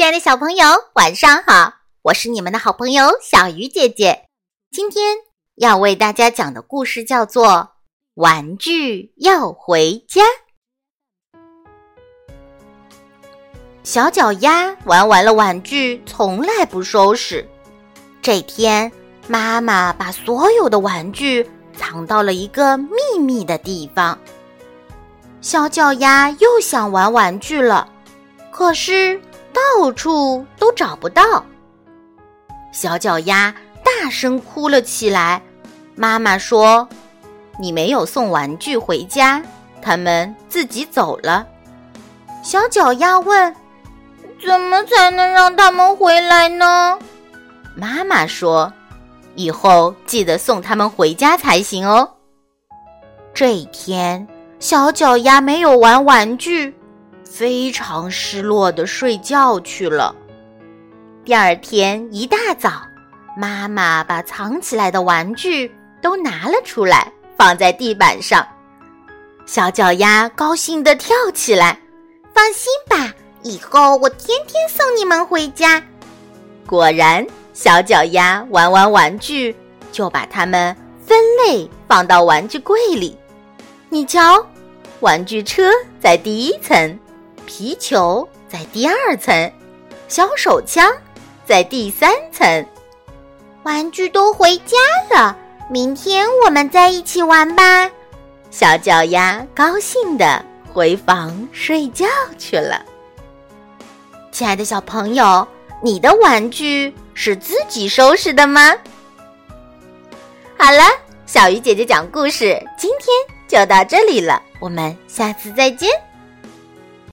亲爱的小朋友，晚上好！我是你们的好朋友小鱼姐姐。今天要为大家讲的故事叫做《玩具要回家》。小脚丫玩完了玩具，从来不收拾。这天，妈妈把所有的玩具藏到了一个秘密的地方。小脚丫又想玩玩具了，可是。到处都找不到，小脚丫大声哭了起来。妈妈说：“你没有送玩具回家，他们自己走了。”小脚丫问：“怎么才能让他们回来呢？”妈妈说：“以后记得送他们回家才行哦。”这一天，小脚丫没有玩玩具。非常失落的睡觉去了。第二天一大早，妈妈把藏起来的玩具都拿了出来，放在地板上。小脚丫高兴地跳起来：“放心吧，以后我天天送你们回家。”果然，小脚丫玩完玩具，就把它们分类放到玩具柜里。你瞧，玩具车在第一层。皮球在第二层，小手枪在第三层，玩具都回家了。明天我们再一起玩吧。小脚丫高兴的回房睡觉去了。亲爱的小朋友，你的玩具是自己收拾的吗？好了，小鱼姐姐讲故事，今天就到这里了，我们下次再见。